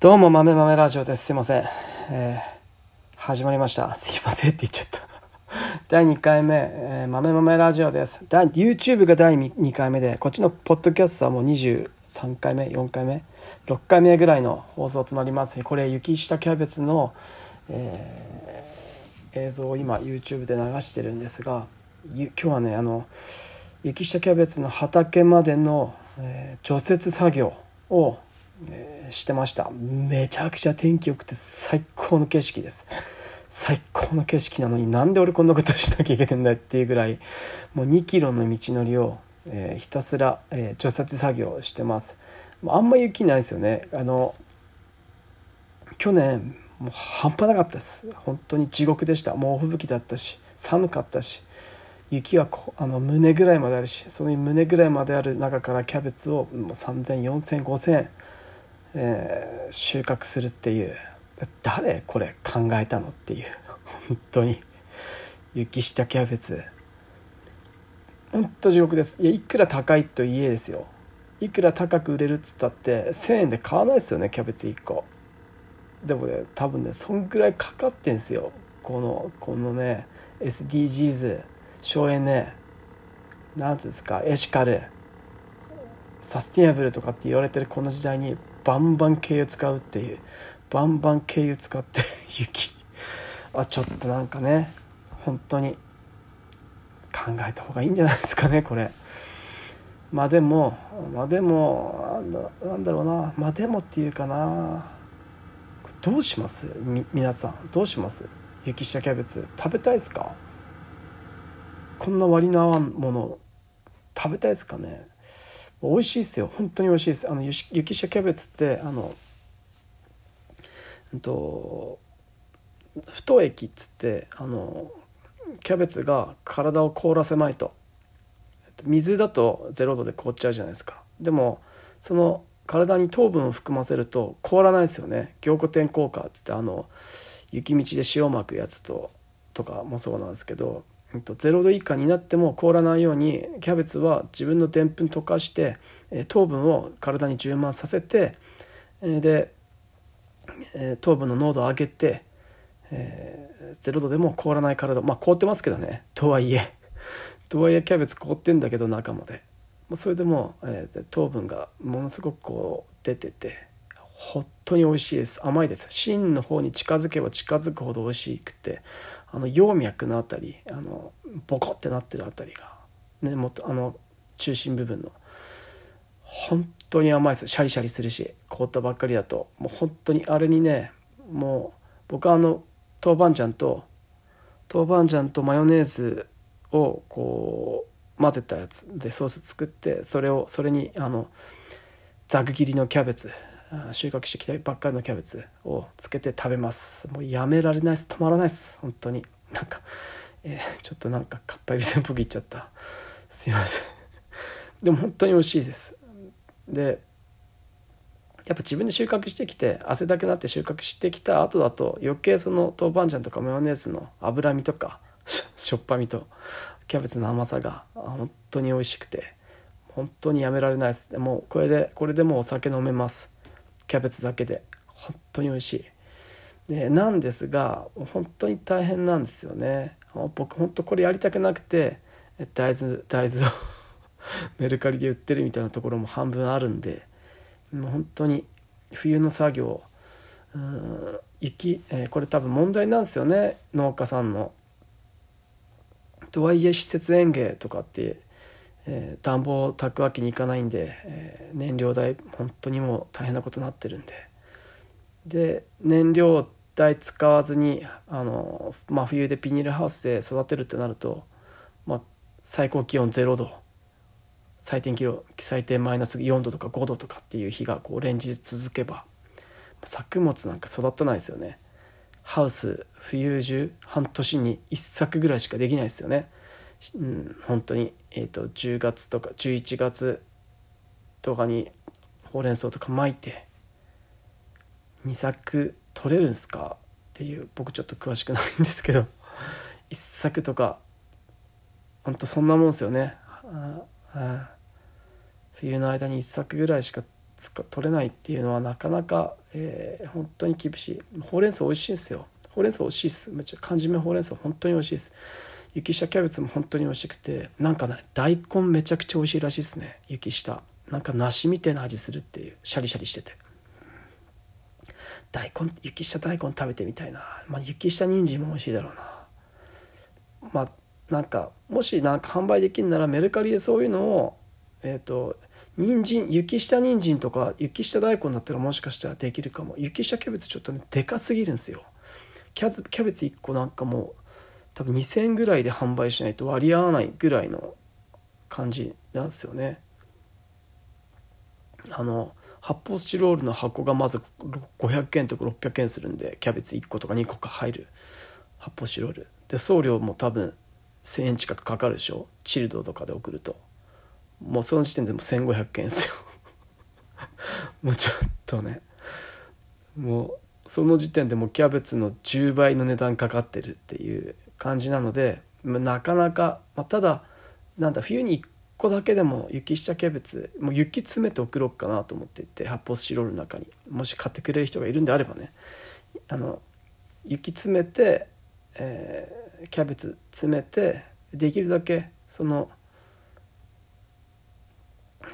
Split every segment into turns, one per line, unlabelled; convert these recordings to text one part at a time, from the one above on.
どうも、豆豆ラジオです。すいません。えー、始まりました。すいませんって言っちゃった。第2回目、えー、豆豆ラジオです。YouTube が第 2, 回目で、こっちのポッドキャストはもう23回目、4回目、6回目ぐらいの放送となります。これ、雪下キャベツの、えー、映像を今 YouTube で流してるんですが、今日はね、あの、雪下キャベツの畑までの、えー、除雪作業をえ、してました。めちゃくちゃ天気良くて最高の景色です。最高の景色なのになんで俺こんなことしなきゃいけないんだっていうぐらいもう2キロの道のりを、え、ひたすら、えー、除雪作業してます。あんま雪ないですよね。あの去年もう半端なかったです。本当に地獄でした。猛吹雪だったし寒かったし雪はあの胸ぐらいまであるしその胸ぐらいまである中からキャベツを300040005000えー、収穫するっていう。誰？これ考えたの？っていう。本当に。雪下キャベツ。本当地獄です。いやいくら高いと家ですよ。いくら高く売れるっつったって1,000円で買わないですよねキャベツ1個。でもね多分ねそんぐらいかかってんすよ。このこのね SDGs 省エネ。なんつうんですかエシカル。サスティナブルとかって言われてるこの時代にバンバン軽油使うっていうバンバン軽油使って 雪。あちょっとなんかね本当に考えた方がいいんじゃないですかねこれ。まあでもまあでもなんだろうな。まあでもっていうかな。どうします？み皆さんどうします？雪下キャベツ。食べたいですか？こんな割の合わんもの食べたいですかね？美味しいですよ。本当に美味しいです。あの雪下キャベツってあのうんと太液っつってあのキャベツが体を凍らせまいと。水だと0度で凍っちゃうじゃないですか。でもその体に糖分を含ませると凍らないですよね。凝固点効果っつってあの雪道で塩まくやつととかもそうなんですけど0度以下になっても凍らないようにキャベツは自分のでんぷん溶かして糖分を体に充満させてで糖分の濃度を上げて0度でも凍らない体まあ凍ってますけどね。とはいえとはいえキャベツ凍ってんだけど中まで。それでも糖分がものすごくこう出てて本当に美味しいです。甘いです。芯の方に近づけば近づくほど美味しくてあの葉脈のあたりあのボコってなってるあたりが、ね、もっとあの中心部分の。本当に甘いです。シャリシャリするし凍ったばっかりだと。もう本当にあれにねもう僕はあの豆板醤と豆板醤とマヨネーズをこう混ぜたやつでソース作ってそれをそれにあのざく切りのキャベツ収穫してきたばっかりのキャベツをつけて食べます。もうやめられないです。止まらないです。本当に。なんか、えー、ちょっとなんかかっぱえびせんっぽく言っちゃった。すいません。でも本当に美味しいです。でやっぱ自分で収穫してきて汗だけなって収穫してきた後だと余計その豆板醤とかマヨネーズの脂身とかしょっぱみとキャベツの甘さが本当に美味しくて本当にやめられないです。でもこれでこれでもうお酒飲めます。キャベツだけで。本当に美味しい。でなんですが本当に大変なんですよね。僕本当これやりたくなくて大豆大豆を メルカリで売ってるみたいなところも半分あるんでもう本当に冬の作業うん雪、えー、これ多分問題なんですよね。農家さんの。とはいえ施設園芸とかってえー、暖房を炊くわけにいかないんで、えー、燃料代本当にもう大変なことになってるんで。で燃料代使わずにあの、まあ、冬でビニールハウスで育てるってなると、まあ、最高気温0度最低気温最低マイナス4度とか5度とかっていう日がこう連日続けば作物なんか育たないですよね。ハウス冬中半年に1作ぐらいしかできないですよね。うん、本当に、えーと、10月とか11月とかにほうれん草とか巻いて2作取れるんですかっていう僕ちょっと詳しくないんですけど 1作とかほんとそんなもんですよね。冬の間に1作ぐらいしか取れないっていうのはなかなか、えー、本当に厳しい。ほうれん草美味しいんですよ。ほうれん草美味しいです。めっちゃ缶詰ほうれん草本当に美味しいです。雪下キャベツも本当に美味しくてなんかね大根めちゃくちゃ美味しいらしいですね。雪下。なんか梨みたいな味するっていう。シャリシャリしてて。大根雪下大根食べてみたいな、まあ、雪下人参も美味しいだろうな。まあなんかもしなんか販売できるならメルカリでそういうのをえっ、ー、と人参雪下人参とか雪下大根だったらもしかしたらできるかも。雪下キャベツちょっとねでかすぎるんですよ。キャキャベツ1個なんかも多分2000円ぐらいで販売しないと割り合わないぐらいの感じなんですよね。あの発泡スチロールの箱がまず500円とか600円するんでキャベツ1個とか2個か入る発泡スチロール。で送料も多分1000円近くかかるでしょ？チルドとかで送ると。もうその時点でも1500円ですよ。もうちょっとね。もうその時点でもうキャベツの10倍の値段かかってるっていう感じなのでなかなか、まあ、ただなんだ冬に1個だけでも雪下キャベツもう雪詰めて送ろうかなと思っていて発泡スチロールの中に。もし買ってくれる人がいるんであればね。あの雪詰めて、えー、キャベツ詰めてできるだけその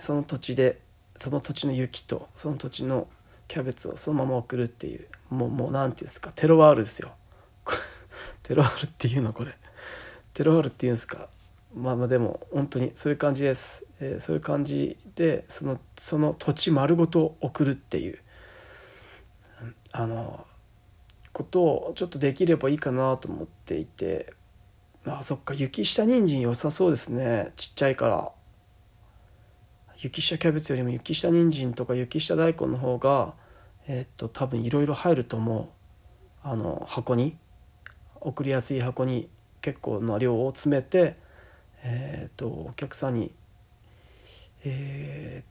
その土地でその土地の雪とその土地のキャベツをそのまま送るっていうもうもう何て言うんですかテロワールですよ。テロールっていうのこれ。テロールっていうんですか。まあまあでも本当にそういう感じです、えー、そういう感じでそのその土地丸ごと送るっていう。あのことをちょっとできればいいかなと思っていて。あそっか雪下人参良さそうですね。ちっちゃいから。雪下キャベツよりも雪下人参とか雪下大根の方がえー、っと多分いろいろ入ると思う。あの箱に。送りやすい箱に結構な量を詰めてえーと、お客さんに、え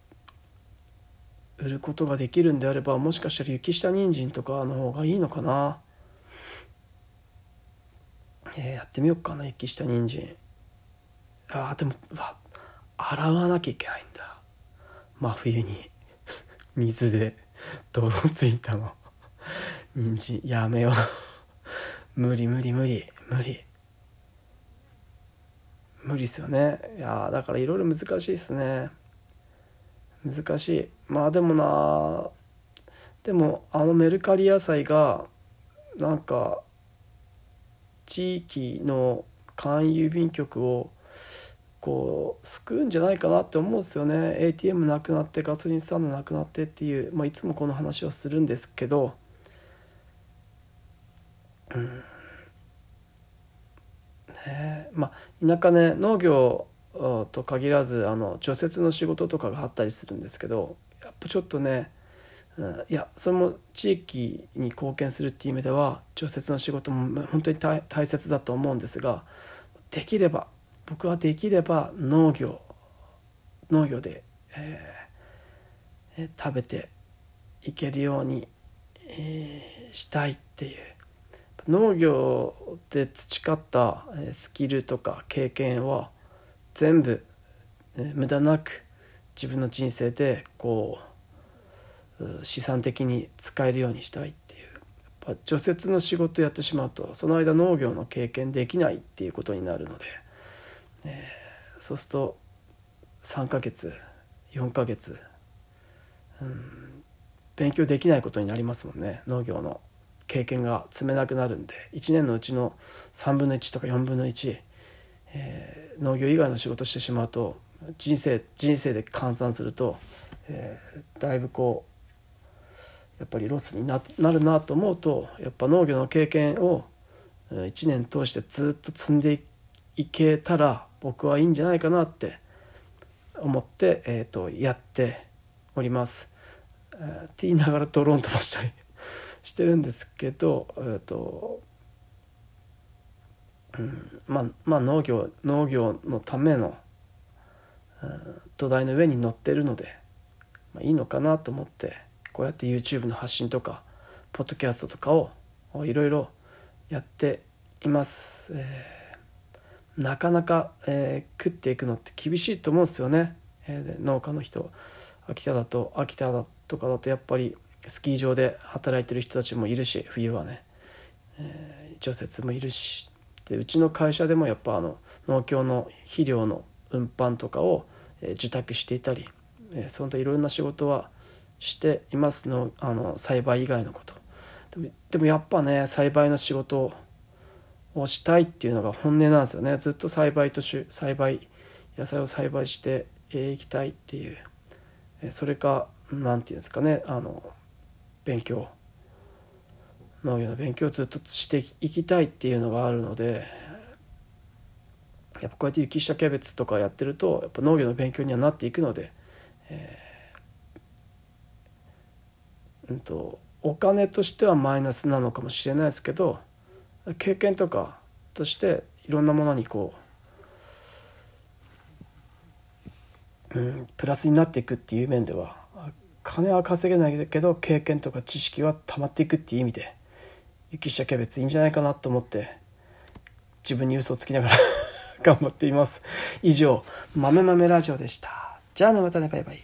ー、売ることができるんであればもしかしたら雪下人参とかの方がいいのかな、えー、やってみようかな雪下人参。あでもわ洗わなきゃいけないんだ。真冬に 水で泥ついたの。人参やめよう。無理無理無理無理。無理っすよね。いやだからいろいろ難しいっすね。難しい。まあでもなでもあのメルカリ野菜がなんか地域の簡易郵便局をこう救うんじゃないかなって思うんですよね。ATM なくなってガソリンスタンドなくなってっていう、まあ、いつもこの話をするんですけどうん。ねまあ田舎ね農業と限らずあの除雪の仕事とかがあったりするんですけどやっぱちょっとね、うん、いやそれも地域に貢献するっていう意味では除雪の仕事も本当に大切だと思うんですができれば僕はできれば農業農業で、えー、食べていけるように、えー、したいっていう農業で培ったスキルとか経験を全部無駄なく自分の人生でこう資産的に使えるようにしたいっていうやっぱ除雪の仕事やってしまうとその間農業の経験できないっていうことになるので、えー、そうすると3ヶ月4ヶ月、うん、勉強できないことになりますもんね農業の。経験が積めなくなるんで1年のうちの3分の1とか4分の1、えー、農業以外の仕事してしまうと人生人生で換算すると、えー、だいぶこうやっぱりロスにななるなと思うとやっぱ農業の経験を1年通してずっと積んでいけたら僕はいいんじゃないかなって思って、えーと、やっております。えー、って言いながらドローン飛ばしたりしてるんですけど、えーとうん、まあまあ農業農業のための、うん、土台の上に乗ってるので、まあ、いいのかなと思ってこうやって YouTube の発信とかポッドキャストとかをいろいろやっています、えー、なかなか、えー、食っていくのって厳しいと思うんですよね、えー、農家の人秋田だと秋田だとかだとやっぱりスキー場で働いてる人たちもいるし冬はね、えー、除雪もいるしでうちの会社でもやっぱあの農協の肥料の運搬とかを、えー、受託していたり、えー、その他いろんな仕事はしていますのあの栽培以外のこと。でもでもやっぱね栽培の仕事をしたいっていうのが本音なんですよね。ずっと栽培と栽培野菜を栽培していきたいっていう。それか何て言うんですかねあの勉強。農業の勉強をずっとしていきたいっていうのがあるのでやっぱこうやって雪下キャベツとかやってるとやっぱ農業の勉強にはなっていくので、えー、うんとお金としてはマイナスなのかもしれないですけど経験とかとしていろんなものにこう、うん、プラスになっていくっていう面では金は稼げないけど経験とか知識は溜まっていくっていう意味で雪下キャベツいいんじゃないかなと思って自分に嘘をつきながら 頑張っています。以上豆豆ラジオでした。じゃあねまたねバイバイ。